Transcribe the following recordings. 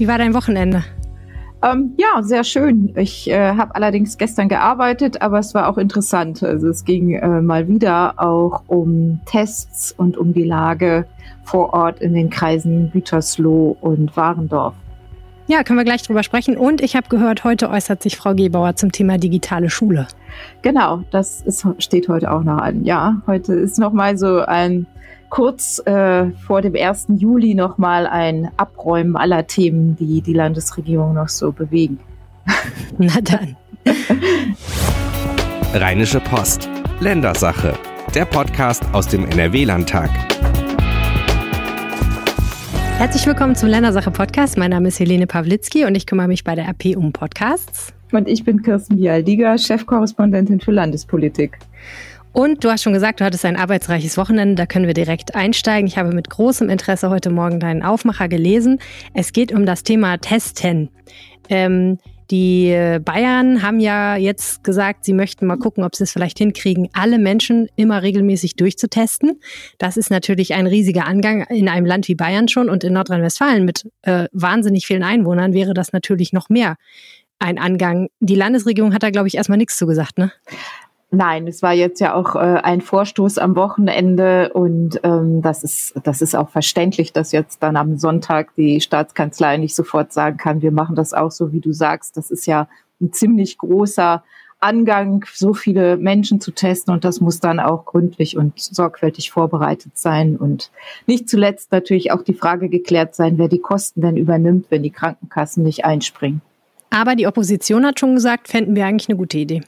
Wie war dein Wochenende? Ähm, ja, sehr schön. Ich äh, habe allerdings gestern gearbeitet, aber es war auch interessant. Also es ging äh, mal wieder auch um Tests und um die Lage vor Ort in den Kreisen Gütersloh und Warendorf. Ja, können wir gleich drüber sprechen. Und ich habe gehört, heute äußert sich Frau Gebauer zum Thema digitale Schule. Genau, das ist, steht heute auch noch an. Ja, heute ist noch mal so ein kurz äh, vor dem 1. Juli noch mal ein Abräumen aller Themen, die die Landesregierung noch so bewegen. Na dann. Rheinische Post. Ländersache. Der Podcast aus dem NRW-Landtag. Herzlich willkommen zum Ländersache Podcast. Mein Name ist Helene Pawlitzki und ich kümmere mich bei der RP um Podcasts. Und ich bin Kirsten Bialdiger, Chefkorrespondentin für Landespolitik. Und du hast schon gesagt, du hattest ein arbeitsreiches Wochenende, da können wir direkt einsteigen. Ich habe mit großem Interesse heute Morgen deinen Aufmacher gelesen. Es geht um das Thema Testen. Ähm, die Bayern haben ja jetzt gesagt, sie möchten mal gucken, ob sie es vielleicht hinkriegen, alle Menschen immer regelmäßig durchzutesten. Das ist natürlich ein riesiger Angang in einem Land wie Bayern schon und in Nordrhein-Westfalen mit äh, wahnsinnig vielen Einwohnern wäre das natürlich noch mehr ein Angang. Die Landesregierung hat da, glaube ich, erstmal nichts zugesagt, ne? Nein, es war jetzt ja auch äh, ein Vorstoß am Wochenende und ähm, das ist das ist auch verständlich, dass jetzt dann am Sonntag die Staatskanzlei nicht sofort sagen kann, wir machen das auch so, wie du sagst. Das ist ja ein ziemlich großer Angang, so viele Menschen zu testen und das muss dann auch gründlich und sorgfältig vorbereitet sein und nicht zuletzt natürlich auch die Frage geklärt sein, wer die Kosten denn übernimmt, wenn die Krankenkassen nicht einspringen. Aber die Opposition hat schon gesagt, fänden wir eigentlich eine gute Idee.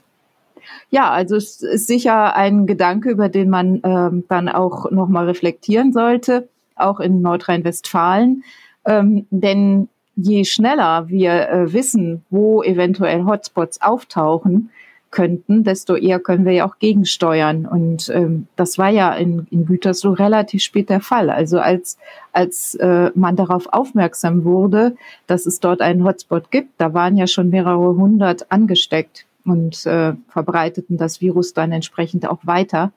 Ja, also es ist sicher ein Gedanke, über den man ähm, dann auch nochmal reflektieren sollte, auch in Nordrhein-Westfalen. Ähm, denn je schneller wir äh, wissen, wo eventuell Hotspots auftauchen könnten, desto eher können wir ja auch gegensteuern. Und ähm, das war ja in, in Gütersloh relativ spät der Fall. Also als, als äh, man darauf aufmerksam wurde, dass es dort einen Hotspot gibt, da waren ja schon mehrere hundert angesteckt und äh, verbreiteten das Virus dann entsprechend auch weiter.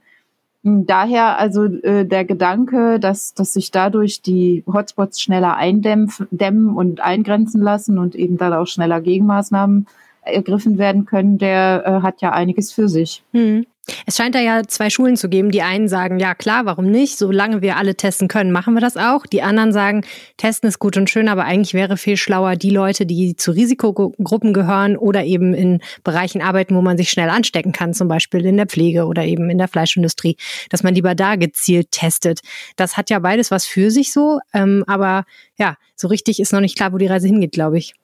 Daher also äh, der Gedanke, dass, dass sich dadurch die Hotspots schneller eindämmen und eingrenzen lassen und eben dann auch schneller Gegenmaßnahmen ergriffen werden können, der äh, hat ja einiges für sich. Hm. Es scheint da ja zwei Schulen zu geben. Die einen sagen, ja klar, warum nicht? Solange wir alle testen können, machen wir das auch. Die anderen sagen, testen ist gut und schön, aber eigentlich wäre viel schlauer, die Leute, die zu Risikogruppen gehören oder eben in Bereichen arbeiten, wo man sich schnell anstecken kann, zum Beispiel in der Pflege oder eben in der Fleischindustrie, dass man lieber da gezielt testet. Das hat ja beides was für sich so, ähm, aber ja, so richtig ist noch nicht klar, wo die Reise hingeht, glaube ich.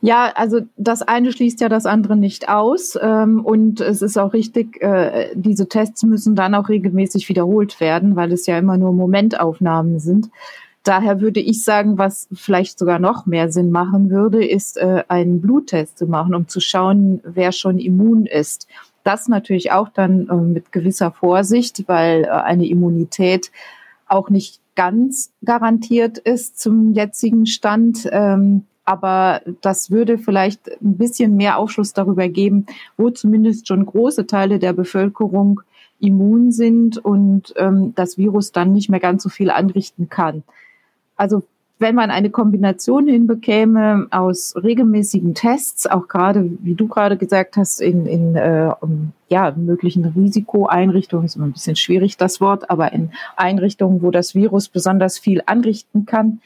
Ja, also das eine schließt ja das andere nicht aus. Ähm, und es ist auch richtig, äh, diese Tests müssen dann auch regelmäßig wiederholt werden, weil es ja immer nur Momentaufnahmen sind. Daher würde ich sagen, was vielleicht sogar noch mehr Sinn machen würde, ist äh, einen Bluttest zu machen, um zu schauen, wer schon immun ist. Das natürlich auch dann äh, mit gewisser Vorsicht, weil äh, eine Immunität auch nicht ganz garantiert ist zum jetzigen Stand. Ähm, aber das würde vielleicht ein bisschen mehr Aufschluss darüber geben, wo zumindest schon große Teile der Bevölkerung immun sind und ähm, das Virus dann nicht mehr ganz so viel anrichten kann. Also wenn man eine Kombination hinbekäme aus regelmäßigen Tests, auch gerade, wie du gerade gesagt hast, in, in äh, um, ja, möglichen Risikoeinrichtungen, ist immer ein bisschen schwierig das Wort, aber in Einrichtungen, wo das Virus besonders viel anrichten kann,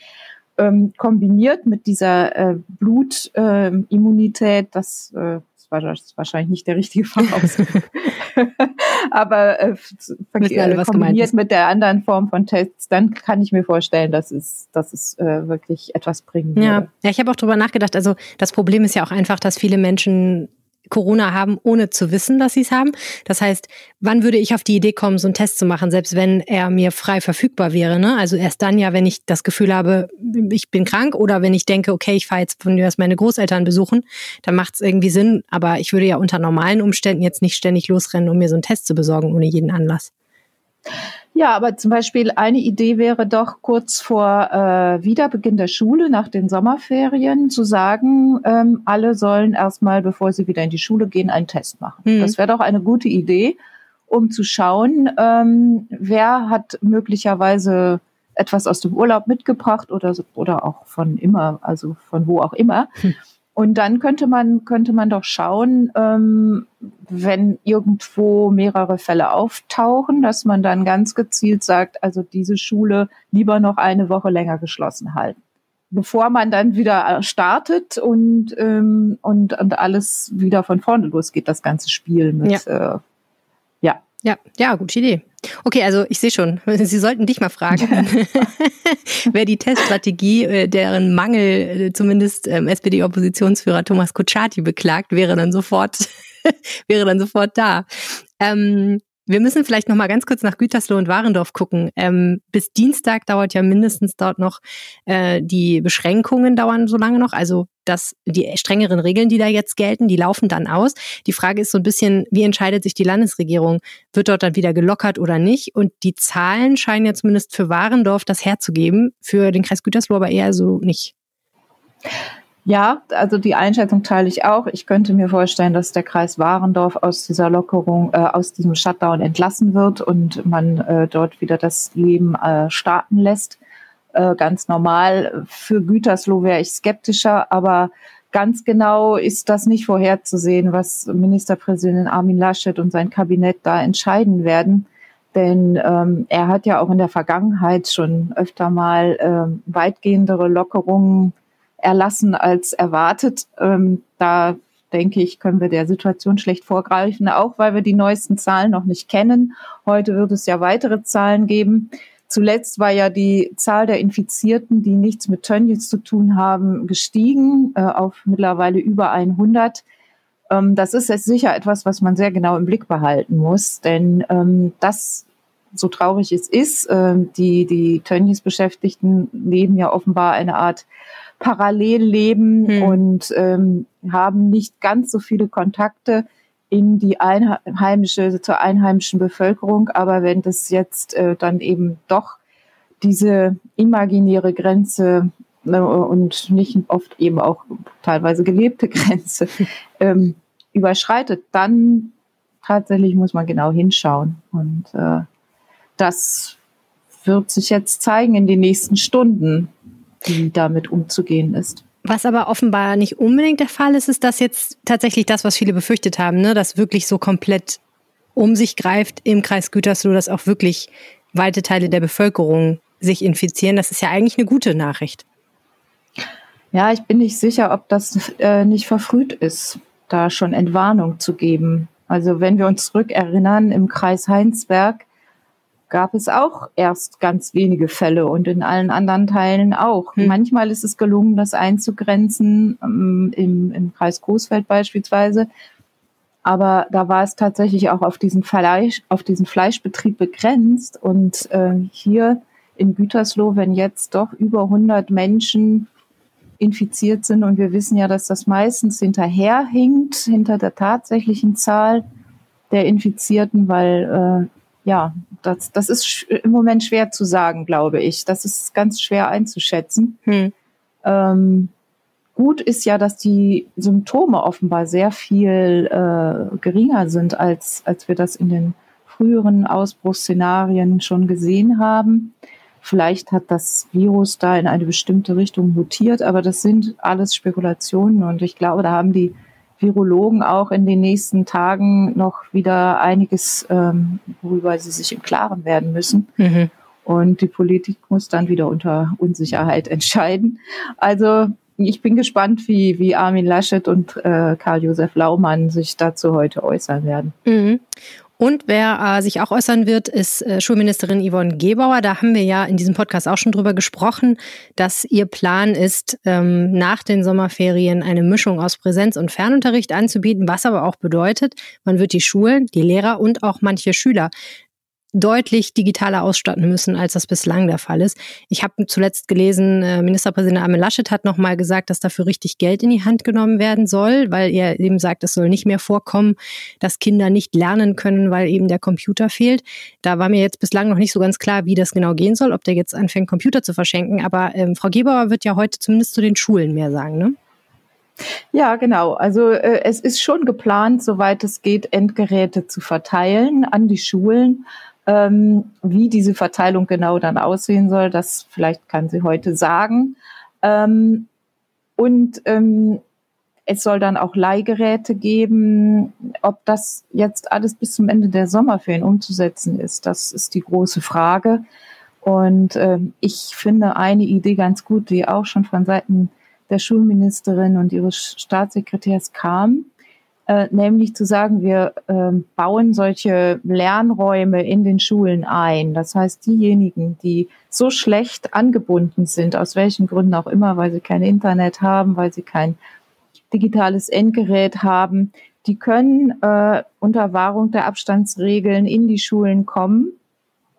ähm, kombiniert mit dieser äh, Blutimmunität, äh, das, äh, das war das wahrscheinlich nicht der richtige Fachausdruck, aber äh, alle, kombiniert mit der anderen Form von Tests, dann kann ich mir vorstellen, dass es, dass es äh, wirklich etwas bringen ja. würde. Ja, ich habe auch drüber nachgedacht. Also das Problem ist ja auch einfach, dass viele Menschen Corona haben, ohne zu wissen, dass sie es haben. Das heißt, wann würde ich auf die Idee kommen, so einen Test zu machen, selbst wenn er mir frei verfügbar wäre? Ne? Also erst dann ja, wenn ich das Gefühl habe, ich bin krank oder wenn ich denke, okay, ich fahre jetzt von mir aus meine Großeltern besuchen, dann macht es irgendwie Sinn. Aber ich würde ja unter normalen Umständen jetzt nicht ständig losrennen, um mir so einen Test zu besorgen, ohne jeden Anlass. Ja, aber zum Beispiel eine Idee wäre doch kurz vor äh, Wiederbeginn der Schule nach den Sommerferien zu sagen, ähm, alle sollen erstmal, bevor sie wieder in die Schule gehen, einen Test machen. Mhm. Das wäre doch eine gute Idee, um zu schauen, ähm, wer hat möglicherweise etwas aus dem Urlaub mitgebracht oder, oder auch von immer, also von wo auch immer. Hm. Und dann könnte man, könnte man doch schauen, ähm, wenn irgendwo mehrere Fälle auftauchen, dass man dann ganz gezielt sagt, also diese Schule lieber noch eine Woche länger geschlossen halten. Bevor man dann wieder startet und, ähm, und, und alles wieder von vorne losgeht, das ganze Spiel mit, ja. Äh, ja. Ja, ja, gute Idee. Okay, also ich sehe schon, Sie sollten dich mal fragen, wer die Teststrategie, äh, deren Mangel äh, zumindest ähm, SPD-Oppositionsführer Thomas Kutschaty beklagt, wäre dann sofort, wäre dann sofort da. Ähm, wir müssen vielleicht noch mal ganz kurz nach Gütersloh und Warendorf gucken. Ähm, bis Dienstag dauert ja mindestens dort noch äh, die Beschränkungen dauern so lange noch. Also dass die strengeren Regeln, die da jetzt gelten, die laufen dann aus. Die Frage ist so ein bisschen, wie entscheidet sich die Landesregierung? Wird dort dann wieder gelockert oder nicht? Und die Zahlen scheinen ja zumindest für Warendorf das herzugeben, für den Kreis Gütersloh aber eher so nicht. Ja, also die Einschätzung teile ich auch. Ich könnte mir vorstellen, dass der Kreis Warendorf aus dieser Lockerung, äh, aus diesem Shutdown entlassen wird und man äh, dort wieder das Leben äh, starten lässt. Äh, ganz normal. Für Gütersloh wäre ich skeptischer, aber ganz genau ist das nicht vorherzusehen, was Ministerpräsident Armin Laschet und sein Kabinett da entscheiden werden. Denn ähm, er hat ja auch in der Vergangenheit schon öfter mal ähm, weitgehendere Lockerungen erlassen als erwartet. Ähm, da denke ich, können wir der Situation schlecht vorgreifen, auch weil wir die neuesten Zahlen noch nicht kennen. Heute wird es ja weitere Zahlen geben. Zuletzt war ja die Zahl der Infizierten, die nichts mit Tönnies zu tun haben, gestiegen äh, auf mittlerweile über 100. Ähm, das ist jetzt sicher etwas, was man sehr genau im Blick behalten muss, denn ähm, das, so traurig es ist, äh, die, die Tönnies-Beschäftigten leben ja offenbar eine Art Parallelleben hm. und ähm, haben nicht ganz so viele Kontakte in die einheimische, zur einheimischen Bevölkerung. Aber wenn das jetzt äh, dann eben doch diese imaginäre Grenze äh, und nicht oft eben auch teilweise gelebte Grenze ähm, überschreitet, dann tatsächlich muss man genau hinschauen. Und äh, das wird sich jetzt zeigen in den nächsten Stunden wie damit umzugehen ist. Was aber offenbar nicht unbedingt der Fall ist, ist das jetzt tatsächlich das, was viele befürchtet haben, ne? dass wirklich so komplett um sich greift im Kreis Gütersloh, dass auch wirklich weite Teile der Bevölkerung sich infizieren. Das ist ja eigentlich eine gute Nachricht. Ja, ich bin nicht sicher, ob das äh, nicht verfrüht ist, da schon Entwarnung zu geben. Also wenn wir uns zurückerinnern, im Kreis Heinsberg gab es auch erst ganz wenige Fälle und in allen anderen Teilen auch. Hm. Manchmal ist es gelungen, das einzugrenzen, ähm, im, im Kreis Coesfeld beispielsweise. Aber da war es tatsächlich auch auf diesen Fleisch, auf diesen Fleischbetrieb begrenzt. Und äh, hier in Gütersloh, wenn jetzt doch über 100 Menschen infiziert sind und wir wissen ja, dass das meistens hinterherhinkt, hinter der tatsächlichen Zahl der Infizierten, weil äh, ja, das, das ist im Moment schwer zu sagen, glaube ich. Das ist ganz schwer einzuschätzen. Hm. Ähm, gut ist ja, dass die Symptome offenbar sehr viel äh, geringer sind, als, als wir das in den früheren Ausbruchsszenarien schon gesehen haben. Vielleicht hat das Virus da in eine bestimmte Richtung mutiert, aber das sind alles Spekulationen und ich glaube, da haben die Virologen auch in den nächsten Tagen noch wieder einiges, ähm, worüber sie sich im Klaren werden müssen. Mhm. Und die Politik muss dann wieder unter Unsicherheit entscheiden. Also ich bin gespannt, wie, wie Armin Laschet und äh, Karl-Josef Laumann sich dazu heute äußern werden. Mhm. Und wer äh, sich auch äußern wird, ist äh, Schulministerin Yvonne Gebauer. Da haben wir ja in diesem Podcast auch schon drüber gesprochen, dass ihr Plan ist, ähm, nach den Sommerferien eine Mischung aus Präsenz- und Fernunterricht anzubieten, was aber auch bedeutet, man wird die Schulen, die Lehrer und auch manche Schüler deutlich digitaler ausstatten müssen, als das bislang der Fall ist. Ich habe zuletzt gelesen, äh, Ministerpräsident Armin Laschet hat nochmal gesagt, dass dafür richtig Geld in die Hand genommen werden soll, weil er eben sagt, es soll nicht mehr vorkommen, dass Kinder nicht lernen können, weil eben der Computer fehlt. Da war mir jetzt bislang noch nicht so ganz klar, wie das genau gehen soll, ob der jetzt anfängt, Computer zu verschenken. Aber ähm, Frau Gebauer wird ja heute zumindest zu den Schulen mehr sagen, ne? Ja, genau. Also äh, es ist schon geplant, soweit es geht, Endgeräte zu verteilen an die Schulen. Ähm, wie diese Verteilung genau dann aussehen soll, das vielleicht kann sie heute sagen. Ähm, und ähm, es soll dann auch Leihgeräte geben. Ob das jetzt alles bis zum Ende der Sommerferien umzusetzen ist, das ist die große Frage. Und äh, ich finde eine Idee ganz gut, die auch schon von Seiten der Schulministerin und ihres Staatssekretärs kam, äh, nämlich zu sagen, wir äh, bauen solche Lernräume in den Schulen ein. Das heißt, diejenigen, die so schlecht angebunden sind, aus welchen Gründen auch immer, weil sie kein Internet haben, weil sie kein digitales Endgerät haben, die können äh, unter Wahrung der Abstandsregeln in die Schulen kommen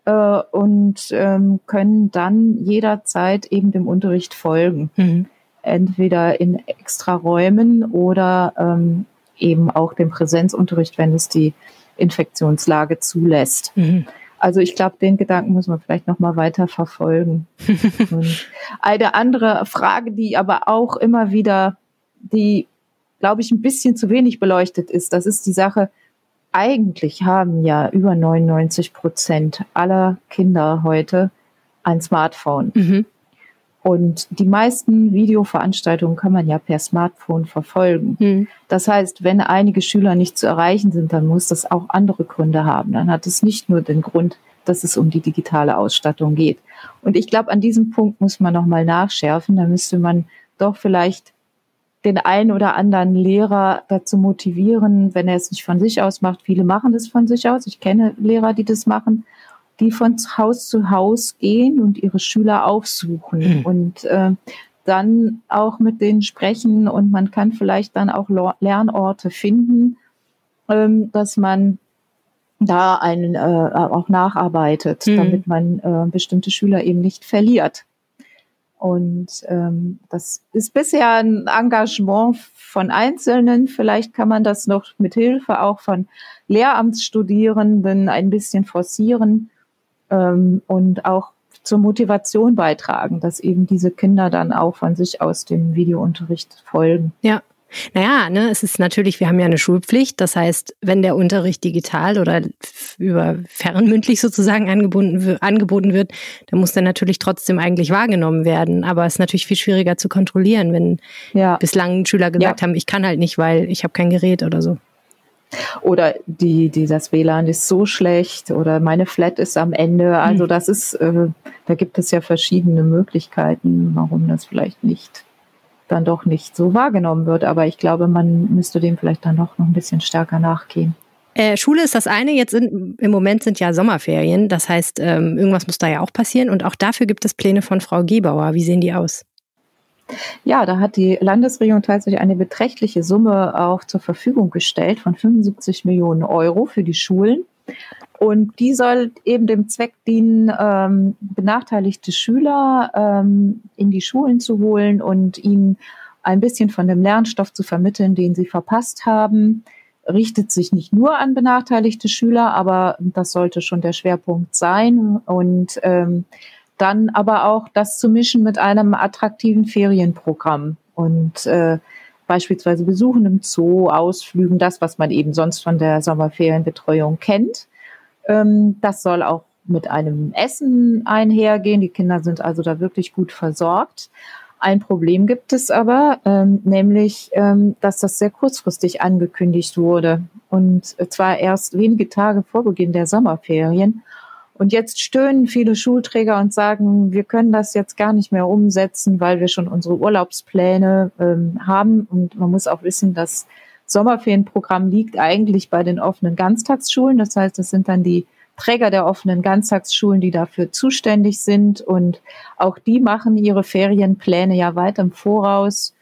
äh, und ähm, können dann jederzeit eben dem Unterricht folgen. Mhm. Entweder in extra Räumen oder ähm, eben auch dem Präsenzunterricht, wenn es die Infektionslage zulässt. Mhm. Also ich glaube, den Gedanken muss man vielleicht noch mal weiter verfolgen. eine andere Frage, die aber auch immer wieder die, glaube ich, ein bisschen zu wenig beleuchtet ist. Das ist die Sache, eigentlich haben ja über 99 Prozent aller Kinder heute ein Smartphone. Mhm. Und die meisten Videoveranstaltungen kann man ja per Smartphone verfolgen. Mhm. Das heißt, wenn einige Schüler nicht zu erreichen sind, dann muss das auch andere Gründe haben. Dann hat es nicht nur den Grund, dass es um die digitale Ausstattung geht. Und ich glaube, an diesem Punkt muss man nochmal nachschärfen. Da müsste man doch vielleicht den einen oder anderen Lehrer dazu motivieren, wenn er es nicht von sich aus macht. Viele machen das von sich aus. Ich kenne Lehrer, die das machen, die von Haus zu Haus gehen und ihre Schüler aufsuchen mhm. und äh, dann auch mit denen sprechen und man kann vielleicht dann auch Lernorte finden, ähm, dass man da einen äh, auch nacharbeitet, mhm. damit man äh, bestimmte Schüler eben nicht verliert. Und ähm, das ist bisher ein Engagement von Einzelnen. Vielleicht kann man das noch mit Hilfe auch von Lehramtsstudierenden ein bisschen forcieren ähm, und auch zur Motivation beitragen, dass eben diese Kinder dann auch von sich aus dem Videounterricht folgen. Ja, naja, ne, es ist natürlich, wir haben ja eine Schulpflicht. Das heißt, wenn der Unterricht digital oder über fernmündlich sozusagen angeboten, angeboten wird, dann muss der natürlich trotzdem eigentlich wahrgenommen werden. Aber es ist natürlich viel schwieriger zu kontrollieren, wenn ja. bislang Schüler gesagt ja. haben, ich kann halt nicht, weil ich habe kein Gerät oder so. Oder die, die, das WLAN ist so schlecht oder meine Flat ist am Ende. Also hm. das ist, äh, da gibt es ja verschiedene Möglichkeiten, warum das vielleicht nicht dann doch nicht so wahrgenommen wird. Aber ich glaube, man müsste dem vielleicht dann noch, noch ein bisschen stärker nachgehen. Äh, Schule ist das eine, jetzt sind, im Moment sind ja Sommerferien, das heißt, ähm, irgendwas muss da ja auch passieren und auch dafür gibt es Pläne von Frau Gebauer. Wie sehen die aus? Ja, da hat die Landesregierung tatsächlich eine beträchtliche Summe auch zur Verfügung gestellt von 75 Millionen Euro für die Schulen. Und die soll eben dem Zweck dienen, ähm, benachteiligte Schüler ähm, in die Schulen zu holen und ihnen ein bisschen von dem Lernstoff zu vermitteln, den sie verpasst haben. Richtet sich nicht nur an benachteiligte Schüler, aber das sollte schon der Schwerpunkt sein. Und ähm, dann aber auch das zu mischen mit einem attraktiven Ferienprogramm und äh, beispielsweise Besuchen im Zoo, Ausflügen, das, was man eben sonst von der Sommerferienbetreuung kennt. Ähm, das soll auch mit einem Essen einhergehen. Die Kinder sind also da wirklich gut versorgt. Ein Problem gibt es aber, ähm, nämlich, ähm, dass das sehr kurzfristig angekündigt wurde und zwar erst wenige Tage vor Beginn der Sommerferien. Und jetzt stöhnen viele Schulträger und sagen, wir können das jetzt gar nicht mehr umsetzen, weil wir schon unsere Urlaubspläne ähm, haben. Und man muss auch wissen, dass Sommerferienprogramm liegt eigentlich bei den offenen Ganztagsschulen. Das heißt, das sind dann die Träger der offenen Ganztagsschulen, die dafür zuständig sind. Und auch die machen ihre Ferienpläne ja weit im Voraus.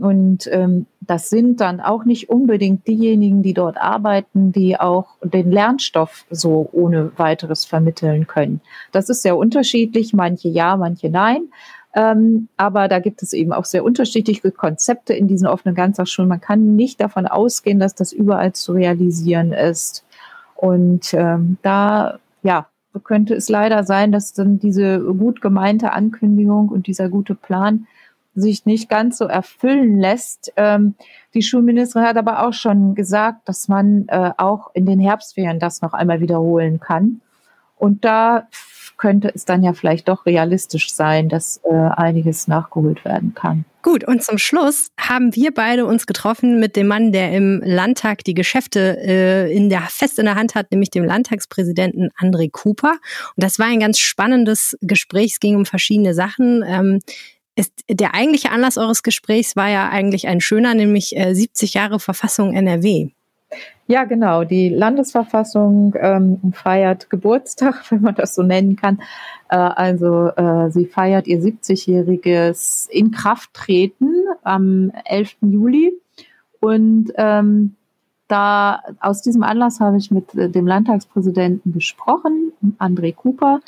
Und ähm, das sind dann auch nicht unbedingt diejenigen, die dort arbeiten, die auch den Lernstoff so ohne weiteres vermitteln können. Das ist sehr unterschiedlich, manche ja, manche nein. Ähm, aber da gibt es eben auch sehr unterschiedliche Konzepte in diesen offenen Ganztagsschulen. Man kann nicht davon ausgehen, dass das überall zu realisieren ist. Und ähm, da, ja, könnte es leider sein, dass dann diese gut gemeinte Ankündigung und dieser gute Plan sich nicht ganz so erfüllen lässt. Ähm, die Schulministerin hat aber auch schon gesagt, dass man äh, auch in den Herbstferien das noch einmal wiederholen kann Und da könnte es dann ja vielleicht doch realistisch sein, dass äh, einiges nachgeholt werden kann. Gut, und zum Schluss haben wir beide uns getroffen mit dem Mann, der im Landtag die Geschäfte äh, in der, fest in der Hand hat, nämlich dem Landtagspräsidenten André Cooper. Und das war ein ganz spannendes Gespräch. Es ging um verschiedene Sachen. Ähm, ist, der eigentliche Anlass eures Gesprächs war ja eigentlich ein schöner, nämlich äh, 70 Jahre Verfassung NRW. Ja, genau. Die Landesverfassung ähm, feiert Geburtstag, wenn man das so nennen kann. Äh, also äh, sie feiert ihr 70-jähriges Inkrafttreten am 11. Juli. Und ähm, da aus diesem Anlass habe ich mit äh, dem Landtagspräsidenten gesprochen, André Cooper,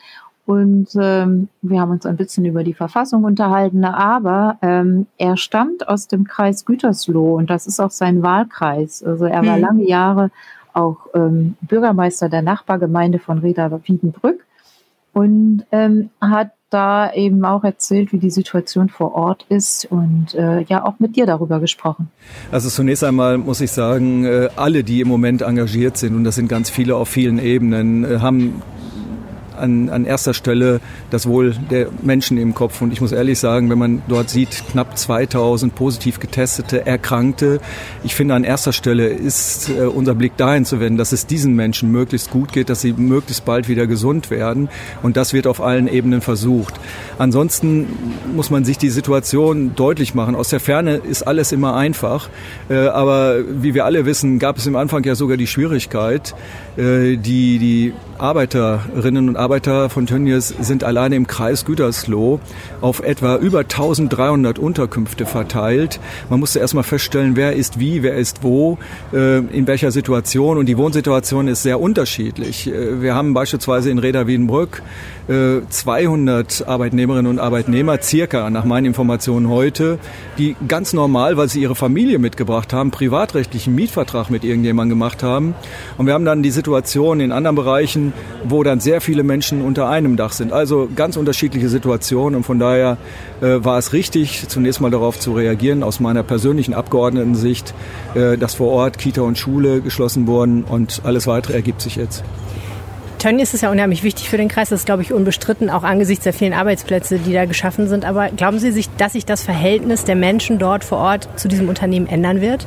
und ähm, wir haben uns ein bisschen über die Verfassung unterhalten, aber ähm, er stammt aus dem Kreis Gütersloh und das ist auch sein Wahlkreis. Also er war mhm. lange Jahre auch ähm, Bürgermeister der Nachbargemeinde von Reda Wiedenbrück und ähm, hat da eben auch erzählt, wie die Situation vor Ort ist und äh, ja auch mit dir darüber gesprochen. Also zunächst einmal muss ich sagen, äh, alle, die im Moment engagiert sind, und das sind ganz viele auf vielen Ebenen, äh, haben an, an erster Stelle das Wohl der Menschen im Kopf. Und ich muss ehrlich sagen, wenn man dort sieht, knapp 2000 positiv getestete, Erkrankte, ich finde, an erster Stelle ist äh, unser Blick dahin zu wenden, dass es diesen Menschen möglichst gut geht, dass sie möglichst bald wieder gesund werden. Und das wird auf allen Ebenen versucht. Ansonsten muss man sich die Situation deutlich machen. Aus der Ferne ist alles immer einfach. Äh, aber wie wir alle wissen, gab es im Anfang ja sogar die Schwierigkeit, äh, die, die Arbeiterinnen und Arbeiter von Tönnies sind alleine im Kreis Gütersloh auf etwa über 1300 Unterkünfte verteilt. Man musste erstmal feststellen, wer ist wie, wer ist wo, äh, in welcher Situation. Und die Wohnsituation ist sehr unterschiedlich. Äh, wir haben beispielsweise in Reda Wiedenbrück 200 Arbeitnehmerinnen und Arbeitnehmer, circa nach meinen Informationen heute, die ganz normal, weil sie ihre Familie mitgebracht haben, privatrechtlichen Mietvertrag mit irgendjemandem gemacht haben. Und wir haben dann die Situation in anderen Bereichen, wo dann sehr viele Menschen unter einem Dach sind. Also ganz unterschiedliche Situationen und von daher äh, war es richtig, zunächst mal darauf zu reagieren, aus meiner persönlichen Abgeordnetensicht, äh, dass vor Ort Kita und Schule geschlossen wurden und alles weitere ergibt sich jetzt. Tönnies ist ja unheimlich wichtig für den Kreis. Das ist, glaube ich, unbestritten, auch angesichts der vielen Arbeitsplätze, die da geschaffen sind. Aber glauben Sie, sich, dass sich das Verhältnis der Menschen dort vor Ort zu diesem Unternehmen ändern wird?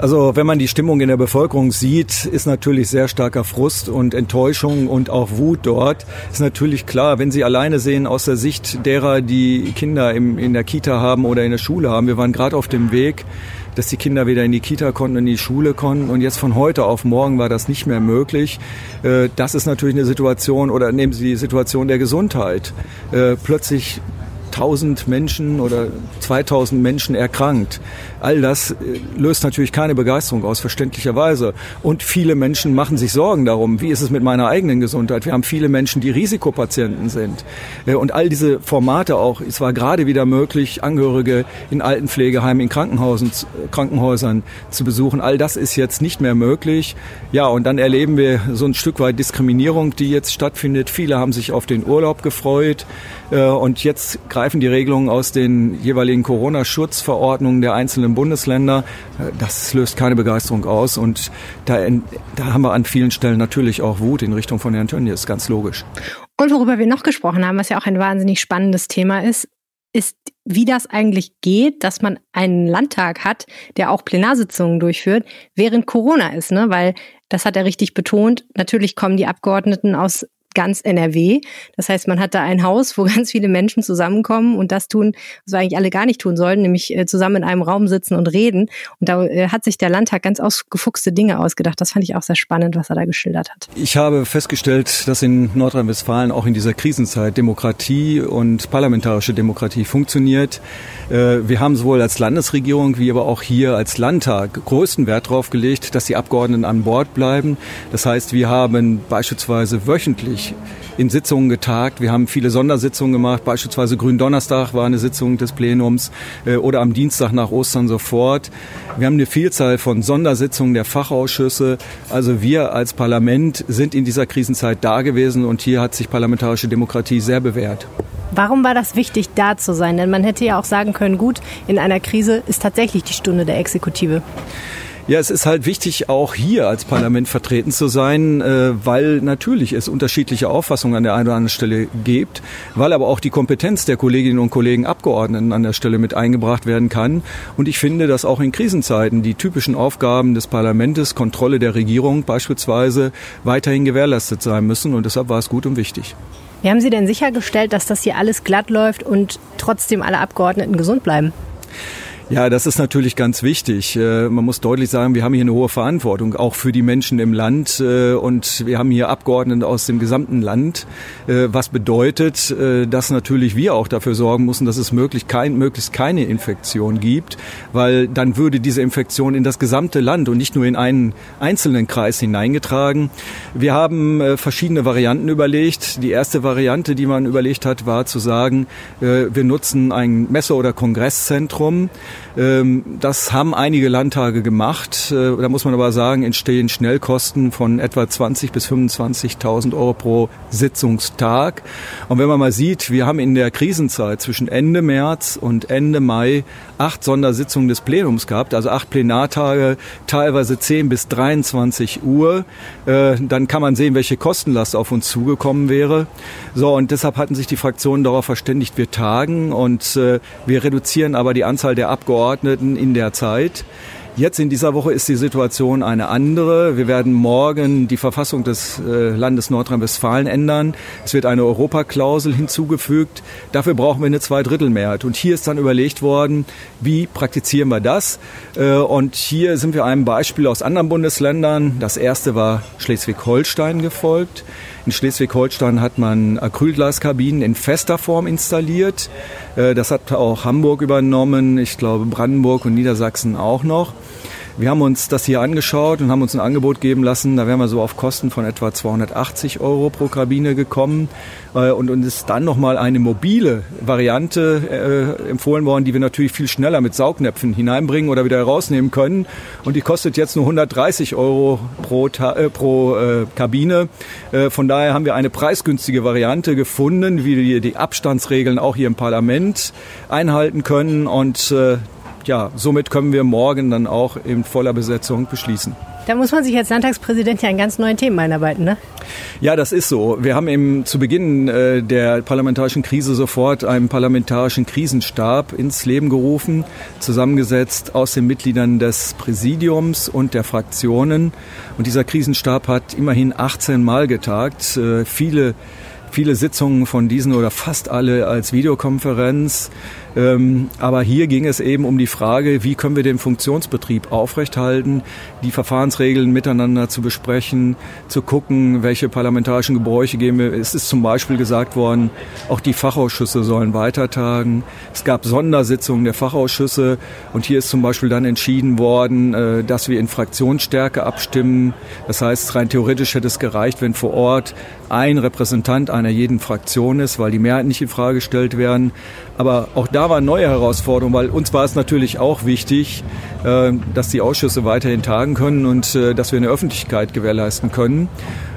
Also wenn man die Stimmung in der Bevölkerung sieht, ist natürlich sehr starker Frust und Enttäuschung und auch Wut dort. Ist natürlich klar, wenn Sie alleine sehen aus der Sicht derer, die Kinder im, in der Kita haben oder in der Schule haben. Wir waren gerade auf dem Weg, dass die Kinder wieder in die Kita konnten, in die Schule konnten und jetzt von heute auf morgen war das nicht mehr möglich. Äh, das ist natürlich eine Situation oder nehmen Sie die Situation der Gesundheit. Äh, plötzlich 1000 Menschen oder 2000 Menschen erkrankt. All das äh, löst natürlich keine Begeisterung aus, verständlicherweise. Und viele Menschen machen sich Sorgen darum, wie ist es mit meiner eigenen Gesundheit. Wir haben viele Menschen, die Risikopatienten sind. Äh, und all diese Formate auch, es war gerade wieder möglich, Angehörige in Altenpflegeheimen, in Krankenhausen, Krankenhäusern zu besuchen. All das ist jetzt nicht mehr möglich. Ja, und dann erleben wir so ein Stück weit Diskriminierung, die jetzt stattfindet. Viele haben sich auf den Urlaub gefreut. Äh, und jetzt greifen die Regelungen aus den jeweiligen Corona-Schutzverordnungen der einzelnen Bundesländer. Das löst keine Begeisterung aus. Und da, da haben wir an vielen Stellen natürlich auch Wut in Richtung von Herrn Tönnies, ganz logisch. Und worüber wir noch gesprochen haben, was ja auch ein wahnsinnig spannendes Thema ist, ist, wie das eigentlich geht, dass man einen Landtag hat, der auch Plenarsitzungen durchführt, während Corona ist, ne? Weil das hat er richtig betont. Natürlich kommen die Abgeordneten aus ganz NRW. Das heißt, man hat da ein Haus, wo ganz viele Menschen zusammenkommen und das tun, was wir eigentlich alle gar nicht tun sollten, nämlich äh, zusammen in einem Raum sitzen und reden. Und da äh, hat sich der Landtag ganz ausgefuchste Dinge ausgedacht. Das fand ich auch sehr spannend, was er da geschildert hat. Ich habe festgestellt, dass in Nordrhein-Westfalen auch in dieser Krisenzeit Demokratie und parlamentarische Demokratie funktioniert. Äh, wir haben sowohl als Landesregierung wie aber auch hier als Landtag größten Wert darauf gelegt, dass die Abgeordneten an Bord bleiben. Das heißt, wir haben beispielsweise wöchentlich in Sitzungen getagt. Wir haben viele Sondersitzungen gemacht. Beispielsweise Gründonnerstag war eine Sitzung des Plenums äh, oder am Dienstag nach Ostern sofort. Wir haben eine Vielzahl von Sondersitzungen der Fachausschüsse. Also wir als Parlament sind in dieser Krisenzeit da gewesen und hier hat sich parlamentarische Demokratie sehr bewährt. Warum war das wichtig, da zu sein? Denn man hätte ja auch sagen können, gut, in einer Krise ist tatsächlich die Stunde der Exekutive. Ja, es ist halt wichtig, auch hier als Parlament vertreten zu sein, äh, weil natürlich es unterschiedliche Auffassungen an der einen oder anderen Stelle gibt, weil aber auch die Kompetenz der Kolleginnen und Kollegen Abgeordneten an der Stelle mit eingebracht werden kann. Und ich finde, dass auch in Krisenzeiten die typischen Aufgaben des Parlaments, Kontrolle der Regierung beispielsweise, weiterhin gewährleistet sein müssen. Und deshalb war es gut und wichtig. Wie haben Sie denn sichergestellt, dass das hier alles glatt läuft und trotzdem alle Abgeordneten gesund bleiben? Ja, das ist natürlich ganz wichtig. Äh, man muss deutlich sagen, wir haben hier eine hohe Verantwortung, auch für die Menschen im Land. Äh, und wir haben hier Abgeordnete aus dem gesamten Land, äh, was bedeutet, dass natürlich wir auch dafür sorgen müssen, dass es möglich kein, möglichst keine Infektion gibt, weil dann würde diese Infektion in das gesamte Land und nicht nur in einen einzelnen Kreis hineingetragen. Wir haben verschiedene Varianten überlegt. Die erste Variante, die man überlegt hat, war zu sagen, wir nutzen ein Messe- oder Kongresszentrum. Ähm, das haben einige Landtage gemacht. Äh, da muss man aber sagen, entstehen Schnellkosten von etwa 20 bis 25.000 Euro pro Sitzungstag. Und wenn man mal sieht, wir haben in der Krisenzeit zwischen Ende März und Ende Mai acht Sondersitzungen des Plenums gehabt, also acht Plenartage, teilweise 10 bis 23 Uhr. Äh, dann kann man sehen, welche Kostenlast auf uns zugekommen wäre. So, und deshalb hatten sich die Fraktionen darauf verständigt, wir tagen und äh, wir reduzieren aber die Anzahl der Abgeordneten Abgeordneten in der Zeit. Jetzt in dieser Woche ist die Situation eine andere. Wir werden morgen die Verfassung des äh, Landes Nordrhein-Westfalen ändern. Es wird eine Europaklausel hinzugefügt. Dafür brauchen wir eine Zweidrittelmehrheit. Und hier ist dann überlegt worden, wie praktizieren wir das? Äh, und hier sind wir einem Beispiel aus anderen Bundesländern. Das erste war Schleswig-Holstein gefolgt. In Schleswig-Holstein hat man Acrylglaskabinen in fester Form installiert. Äh, das hat auch Hamburg übernommen, ich glaube Brandenburg und Niedersachsen auch noch. Wir haben uns das hier angeschaut und haben uns ein Angebot geben lassen. Da wären wir so auf Kosten von etwa 280 Euro pro Kabine gekommen. Äh, und uns ist dann nochmal eine mobile Variante äh, empfohlen worden, die wir natürlich viel schneller mit Saugnäpfen hineinbringen oder wieder herausnehmen können. Und die kostet jetzt nur 130 Euro pro, äh, pro Kabine. Von daher haben wir eine preisgünstige Variante gefunden, wie wir die Abstandsregeln auch hier im Parlament einhalten können. Und ja, somit können wir morgen dann auch in voller Besetzung beschließen. Da muss man sich als Landtagspräsident ja an ganz neuen Themen einarbeiten, ne? Ja, das ist so. Wir haben eben zu Beginn äh, der parlamentarischen Krise sofort einen parlamentarischen Krisenstab ins Leben gerufen, zusammengesetzt aus den Mitgliedern des Präsidiums und der Fraktionen. Und dieser Krisenstab hat immerhin 18 Mal getagt. Äh, viele viele Sitzungen von diesen oder fast alle als Videokonferenz. Ähm, aber hier ging es eben um die Frage, wie können wir den Funktionsbetrieb aufrechthalten, die Verfahrensregeln miteinander zu besprechen, zu gucken, welche parlamentarischen Gebräuche geben wir. Es ist zum Beispiel gesagt worden, auch die Fachausschüsse sollen weitertagen. Es gab Sondersitzungen der Fachausschüsse und hier ist zum Beispiel dann entschieden worden, äh, dass wir in Fraktionsstärke abstimmen. Das heißt, rein theoretisch hätte es gereicht, wenn vor Ort ein Repräsentant einer jeden Fraktion ist, weil die Mehrheit nicht in Frage gestellt werden. Aber auch da waren neue Herausforderungen, weil uns war es natürlich auch wichtig, äh, dass die Ausschüsse weiterhin tagen können und äh, dass wir eine Öffentlichkeit gewährleisten können.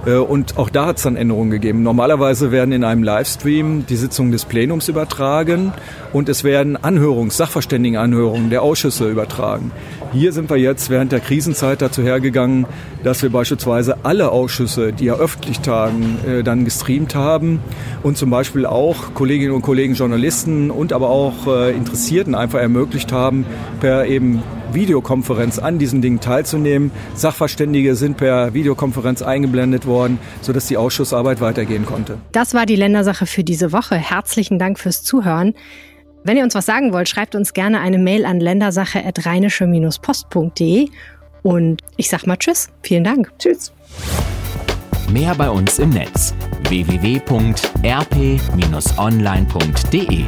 Äh, und auch da hat es dann Änderungen gegeben. Normalerweise werden in einem Livestream die Sitzungen des Plenums übertragen und es werden Anhörungs-, Sachverständigenanhörungen der Ausschüsse übertragen. Hier sind wir jetzt während der Krisenzeit dazu hergegangen, dass wir beispielsweise alle Ausschüsse, die ja öffentlich tagen, äh, dann gestreamt haben und zum Beispiel auch Kolleginnen und Kollegen Journalisten und aber auch äh, Interessierten einfach ermöglicht haben, per eben Videokonferenz an diesen Dingen teilzunehmen. Sachverständige sind per Videokonferenz eingeblendet worden, sodass die Ausschussarbeit weitergehen konnte. Das war die Ländersache für diese Woche. Herzlichen Dank fürs Zuhören. Wenn ihr uns was sagen wollt, schreibt uns gerne eine Mail an ländersache.rheinische-post.de und ich sag mal Tschüss. Vielen Dank. Tschüss. Mehr bei uns im Netz www.rp-online.de